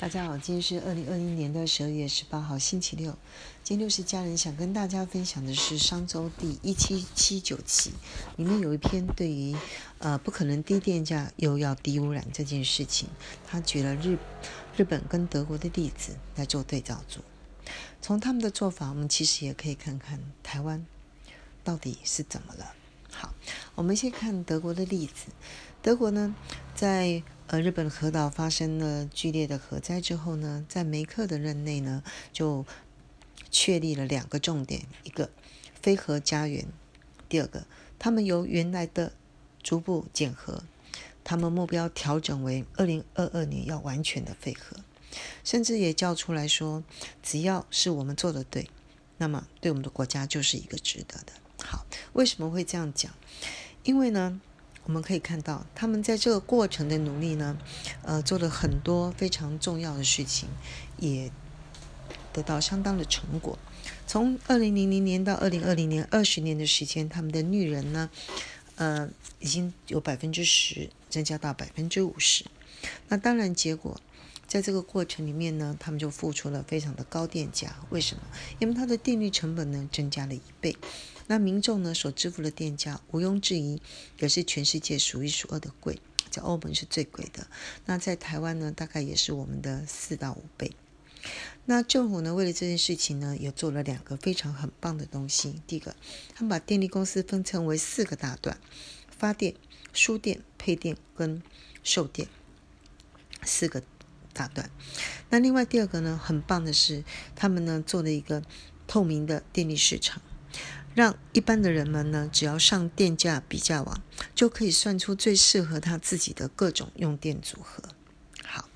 大家好，今天是二零二一年的十二月十八号，星期六。今天六十家人想跟大家分享的是商周第一七七九期，里面有一篇对于呃不可能低电价又要低污染这件事情，他举了日日本跟德国的例子来做对照组。从他们的做法，我们其实也可以看看台湾到底是怎么了。好，我们先看德国的例子。德国呢，在而，日本核岛发生了剧烈的核灾之后呢，在梅克的任内呢，就确立了两个重点：一个非核家园；第二个，他们由原来的逐步减核，他们目标调整为二零二二年要完全的废核，甚至也叫出来说，只要是我们做的对，那么对我们的国家就是一个值得的。好，为什么会这样讲？因为呢。我们可以看到，他们在这个过程的努力呢，呃，做了很多非常重要的事情，也得到相当的成果。从二零零零年到二零二零年，二十年的时间，他们的绿人呢，呃，已经有百分之十增加到百分之五十。那当然，结果在这个过程里面呢，他们就付出了非常的高电价。为什么？因为它的电力成本呢，增加了一倍。那民众呢所支付的电价毋庸置疑也是全世界数一数二的贵，在欧盟是最贵的。那在台湾呢，大概也是我们的四到五倍。那政府呢，为了这件事情呢，也做了两个非常很棒的东西。第一个，他们把电力公司分成为四个大段：发电、输电、配电跟售电四个大段。那另外第二个呢，很棒的是，他们呢做了一个透明的电力市场。让一般的人们呢，只要上电价比价网，就可以算出最适合他自己的各种用电组合。好，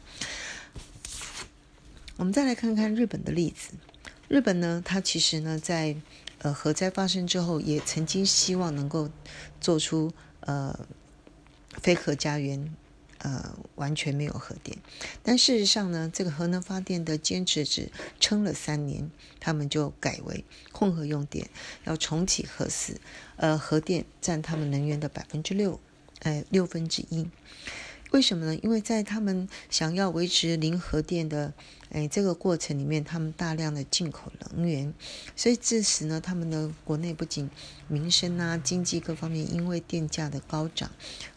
我们再来看看日本的例子。日本呢，它其实呢，在呃核灾发生之后，也曾经希望能够做出呃非核家园。呃，完全没有核电，但事实上呢，这个核能发电的坚持只撑了三年，他们就改为混合用电，要重启核四，呃，核电占他们能源的百分之六，呃，六分之一。为什么呢？因为在他们想要维持零核电的哎这个过程里面，他们大量的进口能源，所以致使呢，他们的国内不仅民生啊、经济各方面因为电价的高涨，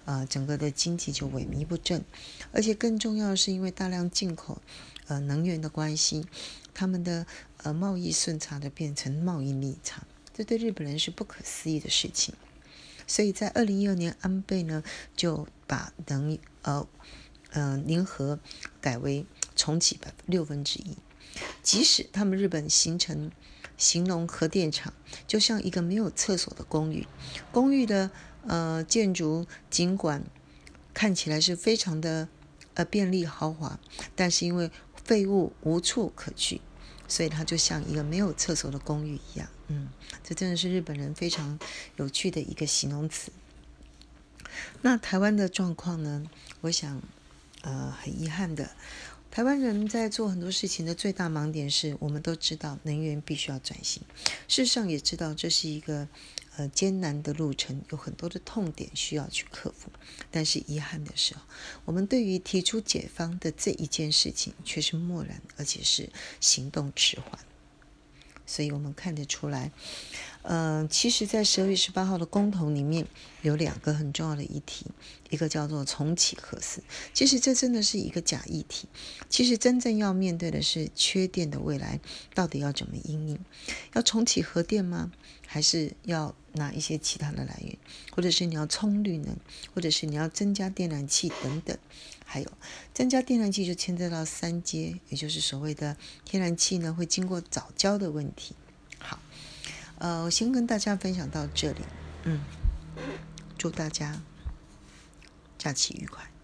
啊，整个的经济就萎靡不振，而且更重要的是，因为大量进口呃能源的关系，他们的呃贸易顺差的变成贸易逆差，这对日本人是不可思议的事情。所以在二零一二年，安倍呢就把能呃呃零核改为重启百六分之一。即使他们日本形成形容核电厂就像一个没有厕所的公寓，公寓的呃建筑尽管看起来是非常的呃便利豪华，但是因为废物无处可去。所以它就像一个没有厕所的公寓一样，嗯，这真的是日本人非常有趣的一个形容词。那台湾的状况呢？我想，呃，很遗憾的，台湾人在做很多事情的最大盲点是，我们都知道能源必须要转型，事实上也知道这是一个。呃，艰难的路程有很多的痛点需要去克服，但是遗憾的是，我们对于提出解方的这一件事情却是漠然，而且是行动迟缓。所以我们看得出来，呃，其实，在十二月十八号的公投里面有两个很重要的议题，一个叫做重启核四，其实这真的是一个假议题。其实真正要面对的是缺电的未来到底要怎么应应？要重启核电吗？还是要拿一些其他的来源？或者是你要充绿能，或者是你要增加电燃气等等？还有增加电燃气就牵涉到三阶，也就是所谓的天然气呢会经过早交的问题。好，呃，我先跟大家分享到这里，嗯，祝大家假期愉快。